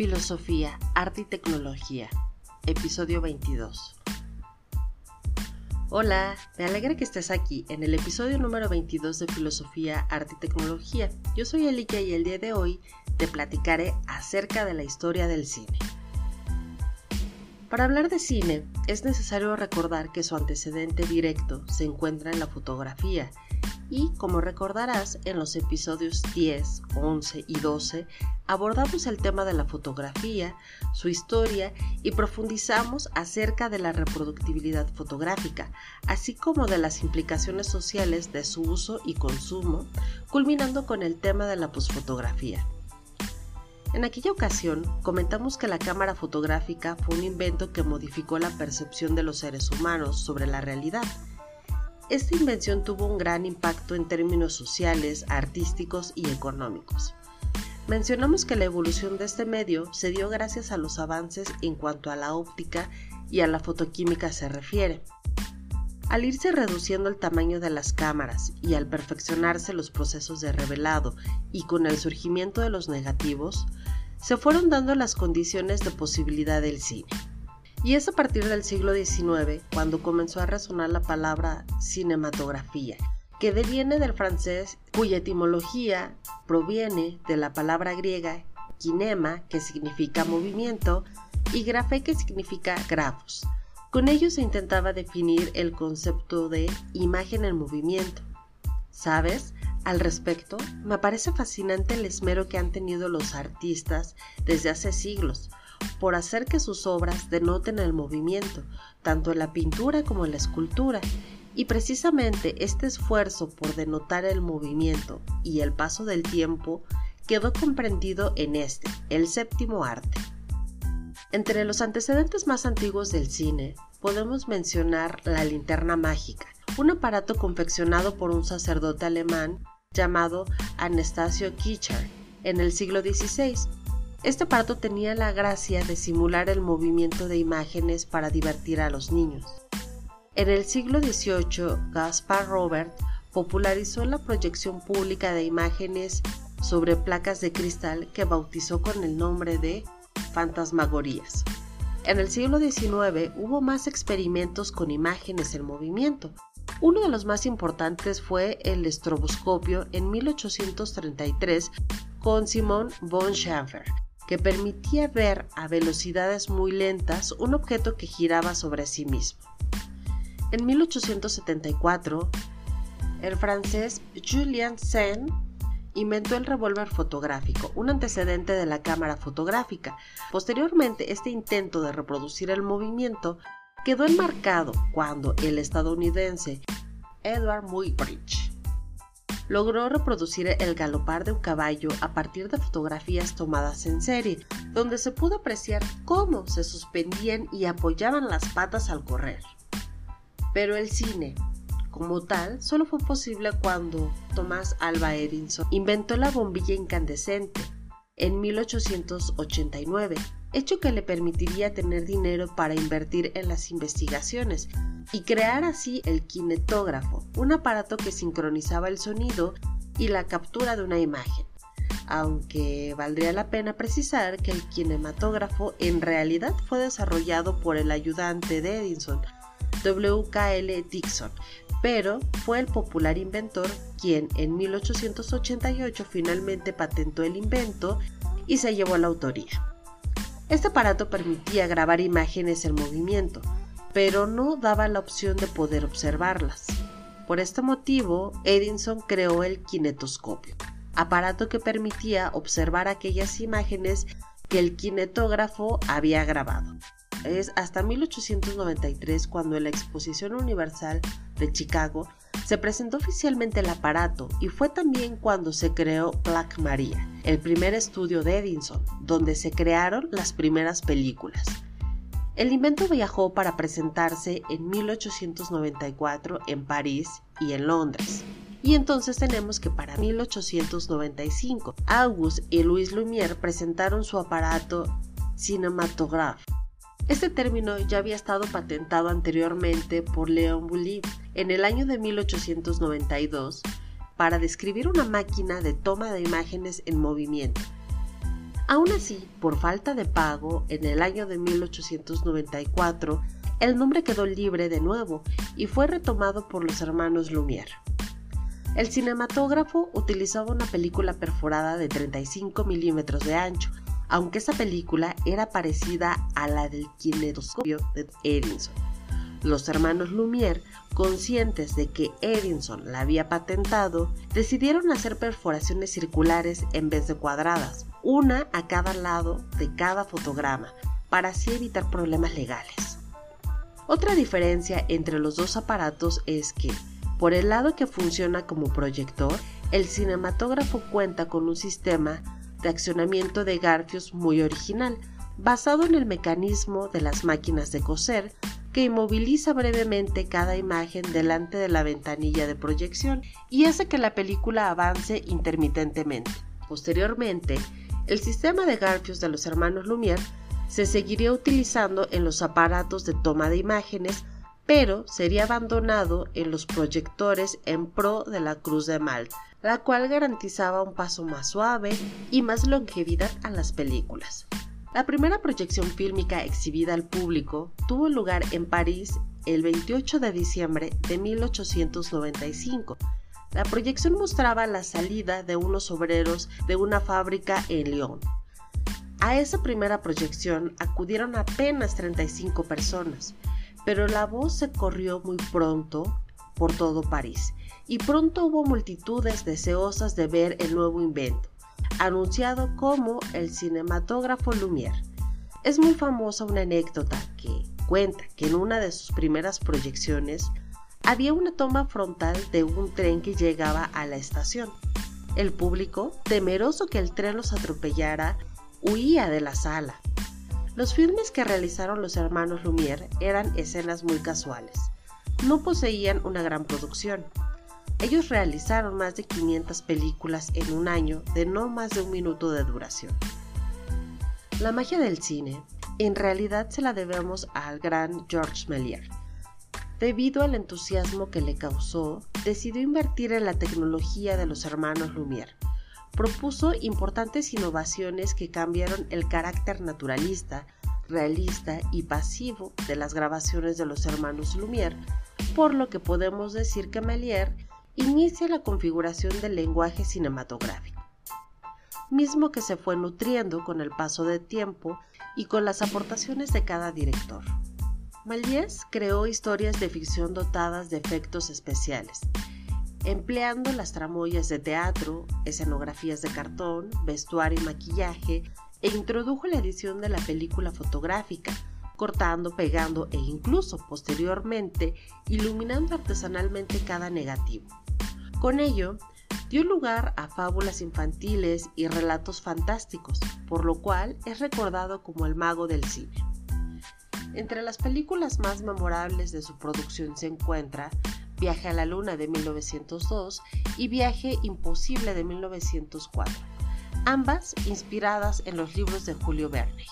Filosofía, Arte y Tecnología, episodio 22. Hola, me alegra que estés aquí en el episodio número 22 de Filosofía, Arte y Tecnología. Yo soy Elika y el día de hoy te platicaré acerca de la historia del cine. Para hablar de cine, es necesario recordar que su antecedente directo se encuentra en la fotografía y, como recordarás, en los episodios 10, 11 y 12 abordamos el tema de la fotografía, su historia y profundizamos acerca de la reproductibilidad fotográfica, así como de las implicaciones sociales de su uso y consumo, culminando con el tema de la posfotografía. En aquella ocasión comentamos que la cámara fotográfica fue un invento que modificó la percepción de los seres humanos sobre la realidad. Esta invención tuvo un gran impacto en términos sociales, artísticos y económicos. Mencionamos que la evolución de este medio se dio gracias a los avances en cuanto a la óptica y a la fotoquímica se refiere. Al irse reduciendo el tamaño de las cámaras y al perfeccionarse los procesos de revelado y con el surgimiento de los negativos, se fueron dando las condiciones de posibilidad del cine. Y es a partir del siglo XIX cuando comenzó a resonar la palabra cinematografía, que deviene del francés cuya etimología proviene de la palabra griega kinema, que significa movimiento, y grafé, que significa grafos, con ello se intentaba definir el concepto de imagen en movimiento. ¿Sabes? Al respecto, me parece fascinante el esmero que han tenido los artistas desde hace siglos por hacer que sus obras denoten el movimiento, tanto en la pintura como en la escultura, y precisamente este esfuerzo por denotar el movimiento y el paso del tiempo quedó comprendido en este, el séptimo arte. Entre los antecedentes más antiguos del cine, podemos mencionar la linterna mágica, un aparato confeccionado por un sacerdote alemán llamado Anastasio Kircher en el siglo XVI. Este aparato tenía la gracia de simular el movimiento de imágenes para divertir a los niños. En el siglo XVIII, Gaspar Robert popularizó la proyección pública de imágenes sobre placas de cristal que bautizó con el nombre de fantasmagorías. En el siglo XIX hubo más experimentos con imágenes en movimiento. Uno de los más importantes fue el estroboscopio en 1833 con Simon von Schaffer, que permitía ver a velocidades muy lentas un objeto que giraba sobre sí mismo. En 1874, el francés Julien Sen inventó el revólver fotográfico, un antecedente de la cámara fotográfica. Posteriormente, este intento de reproducir el movimiento quedó enmarcado cuando el estadounidense Edward Muybridge logró reproducir el galopar de un caballo a partir de fotografías tomadas en serie, donde se pudo apreciar cómo se suspendían y apoyaban las patas al correr. Pero el cine, como tal, solo fue posible cuando Thomas Alva Edison inventó la bombilla incandescente en 1889, hecho que le permitiría tener dinero para invertir en las investigaciones y crear así el kinetógrafo, un aparato que sincronizaba el sonido y la captura de una imagen. Aunque valdría la pena precisar que el kinematógrafo en realidad fue desarrollado por el ayudante de Edison, WKL Dixon, pero fue el popular inventor quien en 1888 finalmente patentó el invento y se llevó la autoría. Este aparato permitía grabar imágenes en movimiento, pero no daba la opción de poder observarlas. Por este motivo, Edison creó el kinetoscopio, aparato que permitía observar aquellas imágenes que el kinetógrafo había grabado. Es hasta 1893 cuando en la Exposición Universal de Chicago se presentó oficialmente el aparato y fue también cuando se creó Black Maria, el primer estudio de Edison, donde se crearon las primeras películas. El invento viajó para presentarse en 1894 en París y en Londres. Y entonces tenemos que para 1895, Auguste y Louis Lumière presentaron su aparato cinematograph. Este término ya había estado patentado anteriormente por Leon Boulley en el año de 1892 para describir una máquina de toma de imágenes en movimiento. Aún así, por falta de pago, en el año de 1894, el nombre quedó libre de nuevo y fue retomado por los hermanos Lumière. El cinematógrafo utilizaba una película perforada de 35 milímetros de ancho, aunque esa película era parecida a la del kinetoscopio de Edison. Los hermanos Lumière, conscientes de que Edison la había patentado, decidieron hacer perforaciones circulares en vez de cuadradas, una a cada lado de cada fotograma, para así evitar problemas legales. Otra diferencia entre los dos aparatos es que, por el lado que funciona como proyector, el cinematógrafo cuenta con un sistema de accionamiento de garfios muy original, basado en el mecanismo de las máquinas de coser, que inmoviliza brevemente cada imagen delante de la ventanilla de proyección y hace que la película avance intermitentemente. Posteriormente, el sistema de garfios de los hermanos Lumière se seguiría utilizando en los aparatos de toma de imágenes, pero sería abandonado en los proyectores en pro de la Cruz de Malta, la cual garantizaba un paso más suave y más longevidad a las películas. La primera proyección fílmica exhibida al público tuvo lugar en París el 28 de diciembre de 1895. La proyección mostraba la salida de unos obreros de una fábrica en Lyon. A esa primera proyección acudieron apenas 35 personas, pero la voz se corrió muy pronto por todo París y pronto hubo multitudes deseosas de ver el nuevo invento, anunciado como el cinematógrafo Lumière. Es muy famosa una anécdota que cuenta que en una de sus primeras proyecciones había una toma frontal de un tren que llegaba a la estación. El público, temeroso que el tren los atropellara, huía de la sala. Los filmes que realizaron los hermanos Lumière eran escenas muy casuales. No poseían una gran producción, ellos realizaron más de 500 películas en un año de no más de un minuto de duración. La magia del cine en realidad se la debemos al gran Georges Méliès. Debido al entusiasmo que le causó, decidió invertir en la tecnología de los hermanos Lumière. Propuso importantes innovaciones que cambiaron el carácter naturalista, realista y pasivo de las grabaciones de los hermanos Lumière, por lo que podemos decir que Méliès inicia la configuración del lenguaje cinematográfico, mismo que se fue nutriendo con el paso del tiempo y con las aportaciones de cada director. Méliès creó historias de ficción dotadas de efectos especiales, empleando las tramoyas de teatro, escenografías de cartón, vestuario y maquillaje, e introdujo la edición de la película fotográfica, cortando, pegando e incluso posteriormente iluminando artesanalmente cada negativo. Con ello, dio lugar a fábulas infantiles y relatos fantásticos, por lo cual es recordado como el mago del cine. Entre las películas más memorables de su producción se encuentra Viaje a la Luna de 1902 y Viaje Imposible de 1904, ambas inspiradas en los libros de Julio Verne.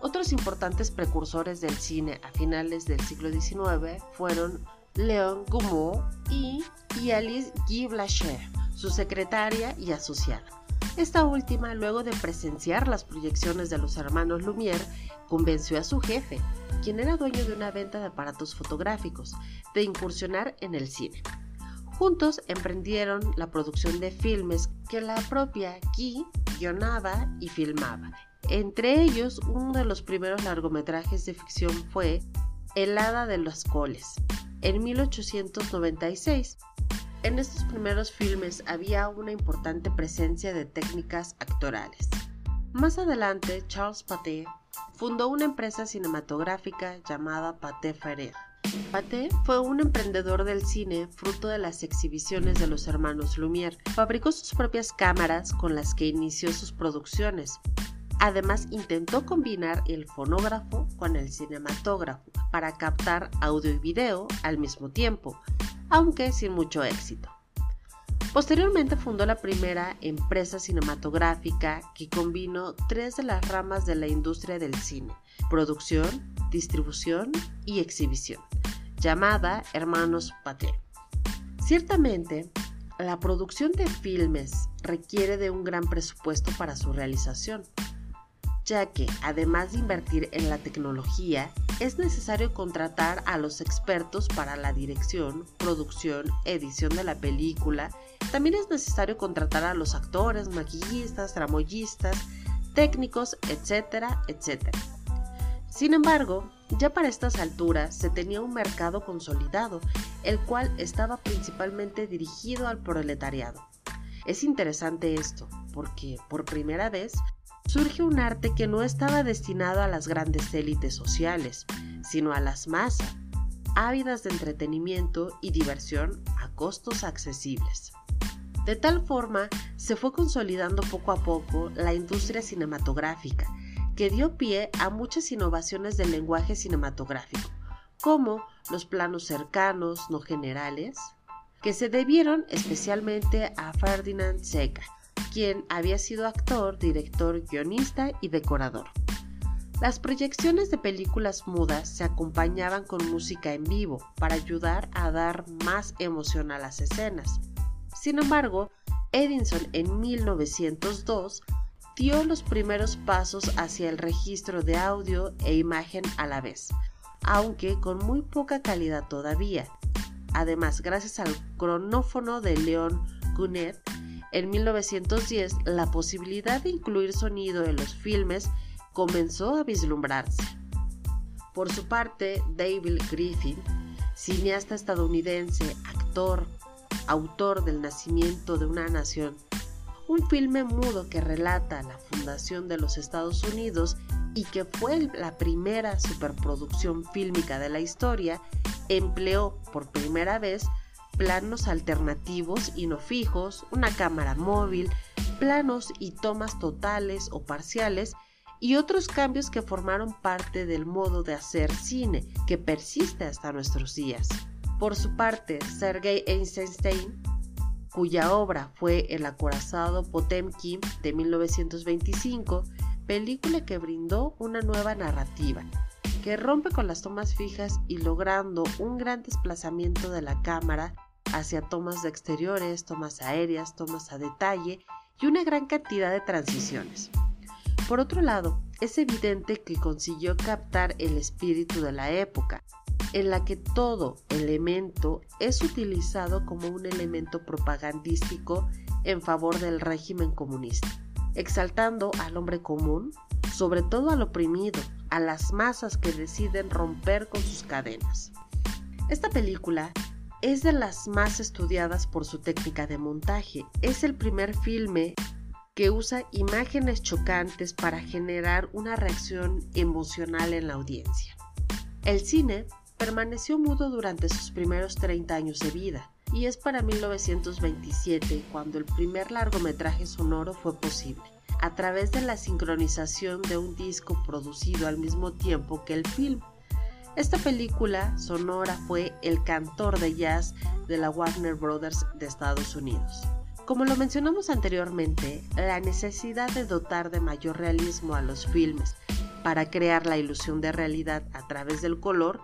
Otros importantes precursores del cine a finales del siglo XIX fueron Leon Gumeau y, Alice Guy Blacher, su secretaria y asociada. Esta última, luego de presenciar las proyecciones de los hermanos Lumière, convenció a su jefe, quien era dueño de una venta de aparatos fotográficos, de incursionar en el cine. Juntos emprendieron la producción de filmes que la propia Guy guionaba y filmaba. Entre ellos, uno de los primeros largometrajes de ficción fue El Hada de los Coles, en 1896. En estos primeros filmes había una importante presencia de técnicas actorales. Más adelante, Charles Pathé fundó una empresa cinematográfica llamada Pathé Ferrer. Pathé fue un emprendedor del cine fruto de las exhibiciones de los hermanos Lumière. Fabricó sus propias cámaras con las que inició sus producciones. Además, intentó combinar el fonógrafo con el cinematógrafo para captar audio y video al mismo tiempo, aunque sin mucho éxito. Posteriormente fundó la primera empresa cinematográfica que combinó tres de las ramas de la industria del cine, producción, distribución y exhibición, llamada Hermanos Paté. Ciertamente, la producción de filmes requiere de un gran presupuesto para su realización, ya que además de invertir en la tecnología, es necesario contratar a los expertos para la dirección, producción, edición de la película. También es necesario contratar a los actores, maquillistas, tramoyistas, técnicos, etcétera, etcétera. Sin embargo, ya para estas alturas se tenía un mercado consolidado, el cual estaba principalmente dirigido al proletariado. Es interesante esto, porque por primera vez surge un arte que no estaba destinado a las grandes élites sociales, sino a las masas, ávidas de entretenimiento y diversión a costos accesibles. De tal forma, se fue consolidando poco a poco la industria cinematográfica, que dio pie a muchas innovaciones del lenguaje cinematográfico, como los planos cercanos, no generales, que se debieron especialmente a Ferdinand Seca, quien había sido actor, director, guionista y decorador. Las proyecciones de películas mudas se acompañaban con música en vivo para ayudar a dar más emoción a las escenas. Sin embargo, Edison en 1902 dio los primeros pasos hacia el registro de audio e imagen a la vez, aunque con muy poca calidad todavía. Además, gracias al cronófono de Leon Gunet, en 1910, la posibilidad de incluir sonido en los filmes comenzó a vislumbrarse. Por su parte, David Griffin, cineasta estadounidense, actor, autor del nacimiento de una nación, un filme mudo que relata la fundación de los Estados Unidos y que fue la primera superproducción fílmica de la historia, empleó por primera vez planos alternativos y no fijos, una cámara móvil, planos y tomas totales o parciales y otros cambios que formaron parte del modo de hacer cine que persiste hasta nuestros días. Por su parte, Sergei Eisenstein, cuya obra fue El acorazado Potemkin de 1925, película que brindó una nueva narrativa, que rompe con las tomas fijas y logrando un gran desplazamiento de la cámara hacia tomas de exteriores, tomas aéreas, tomas a detalle y una gran cantidad de transiciones. Por otro lado, es evidente que consiguió captar el espíritu de la época, en la que todo elemento es utilizado como un elemento propagandístico en favor del régimen comunista, exaltando al hombre común, sobre todo al oprimido, a las masas que deciden romper con sus cadenas. Esta película es de las más estudiadas por su técnica de montaje. Es el primer filme que usa imágenes chocantes para generar una reacción emocional en la audiencia. El cine permaneció mudo durante sus primeros 30 años de vida y es para 1927 cuando el primer largometraje sonoro fue posible, a través de la sincronización de un disco producido al mismo tiempo que el film. Esta película sonora fue El cantor de jazz de la Warner Brothers de Estados Unidos. Como lo mencionamos anteriormente, la necesidad de dotar de mayor realismo a los filmes para crear la ilusión de realidad a través del color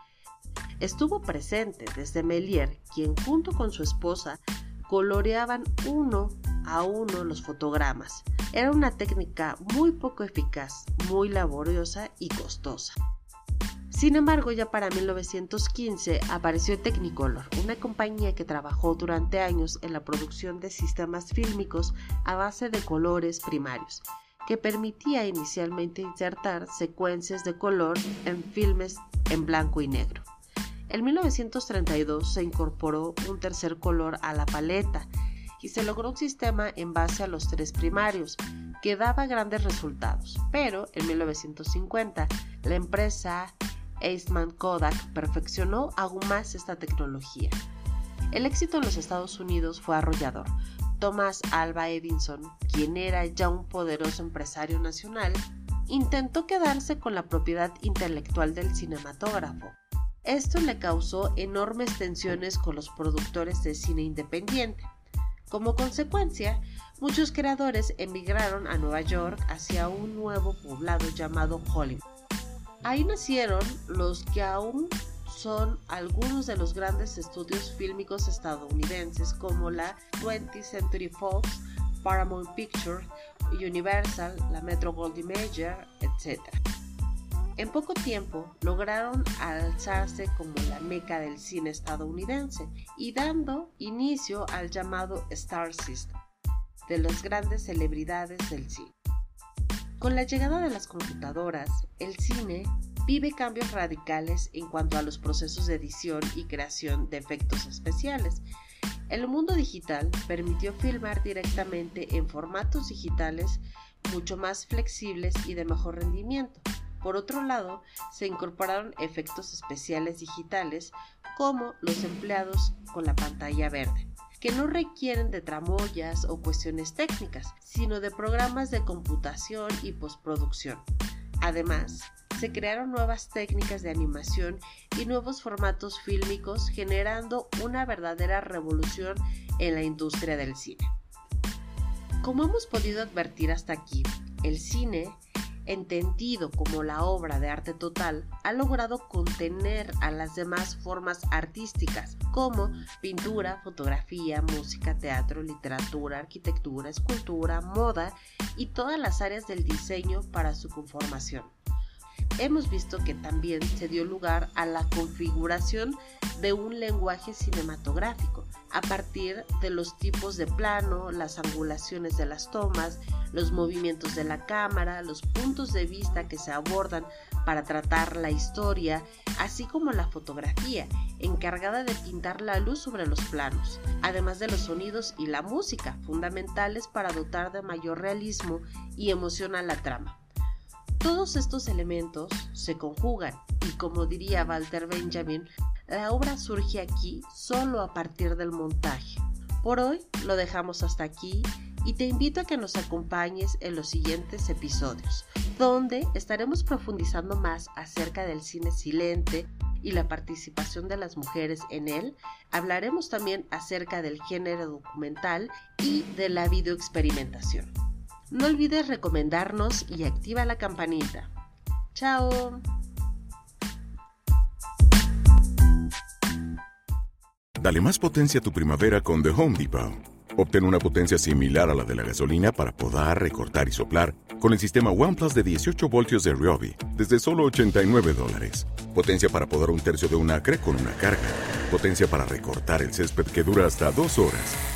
estuvo presente desde Melier, quien junto con su esposa coloreaban uno a uno los fotogramas. Era una técnica muy poco eficaz, muy laboriosa y costosa. Sin embargo, ya para 1915 apareció Technicolor, una compañía que trabajó durante años en la producción de sistemas fílmicos a base de colores primarios, que permitía inicialmente insertar secuencias de color en filmes en blanco y negro. En 1932 se incorporó un tercer color a la paleta y se logró un sistema en base a los tres primarios, que daba grandes resultados. Pero en 1950 la empresa Eastman Kodak perfeccionó aún más esta tecnología. El éxito en los Estados Unidos fue arrollador. Thomas Alva Edison, quien era ya un poderoso empresario nacional, intentó quedarse con la propiedad intelectual del cinematógrafo. Esto le causó enormes tensiones con los productores de cine independiente. Como consecuencia, muchos creadores emigraron a Nueva York hacia un nuevo poblado llamado Hollywood. Ahí nacieron los que aún son algunos de los grandes estudios fílmicos estadounidenses como la 20th Century Fox, Paramount Pictures, Universal, la Metro Goldwyn Mayer, etc. En poco tiempo lograron alzarse como la meca del cine estadounidense y dando inicio al llamado Star System de las grandes celebridades del cine. Con la llegada de las computadoras, el cine vive cambios radicales en cuanto a los procesos de edición y creación de efectos especiales. El mundo digital permitió filmar directamente en formatos digitales mucho más flexibles y de mejor rendimiento. Por otro lado, se incorporaron efectos especiales digitales como los empleados con la pantalla verde que no requieren de tramoyas o cuestiones técnicas, sino de programas de computación y postproducción. Además, se crearon nuevas técnicas de animación y nuevos formatos fílmicos generando una verdadera revolución en la industria del cine. Como hemos podido advertir hasta aquí, el cine entendido como la obra de arte total, ha logrado contener a las demás formas artísticas como pintura, fotografía, música, teatro, literatura, arquitectura, escultura, moda y todas las áreas del diseño para su conformación. Hemos visto que también se dio lugar a la configuración de un lenguaje cinematográfico a partir de los tipos de plano, las angulaciones de las tomas, los movimientos de la cámara, los puntos de vista que se abordan para tratar la historia, así como la fotografía, encargada de pintar la luz sobre los planos, además de los sonidos y la música, fundamentales para dotar de mayor realismo y emoción a la trama. Todos estos elementos se conjugan y como diría Walter Benjamin, la obra surge aquí solo a partir del montaje. Por hoy lo dejamos hasta aquí y te invito a que nos acompañes en los siguientes episodios, donde estaremos profundizando más acerca del cine silente y la participación de las mujeres en él. Hablaremos también acerca del género documental y de la videoexperimentación. No olvides recomendarnos y activa la campanita. ¡Chao! Dale más potencia a tu primavera con The Home Depot. Obtén una potencia similar a la de la gasolina para podar, recortar y soplar con el sistema OnePlus de 18 voltios de Ryobi desde solo 89 dólares. Potencia para podar un tercio de un acre con una carga. Potencia para recortar el césped que dura hasta dos horas.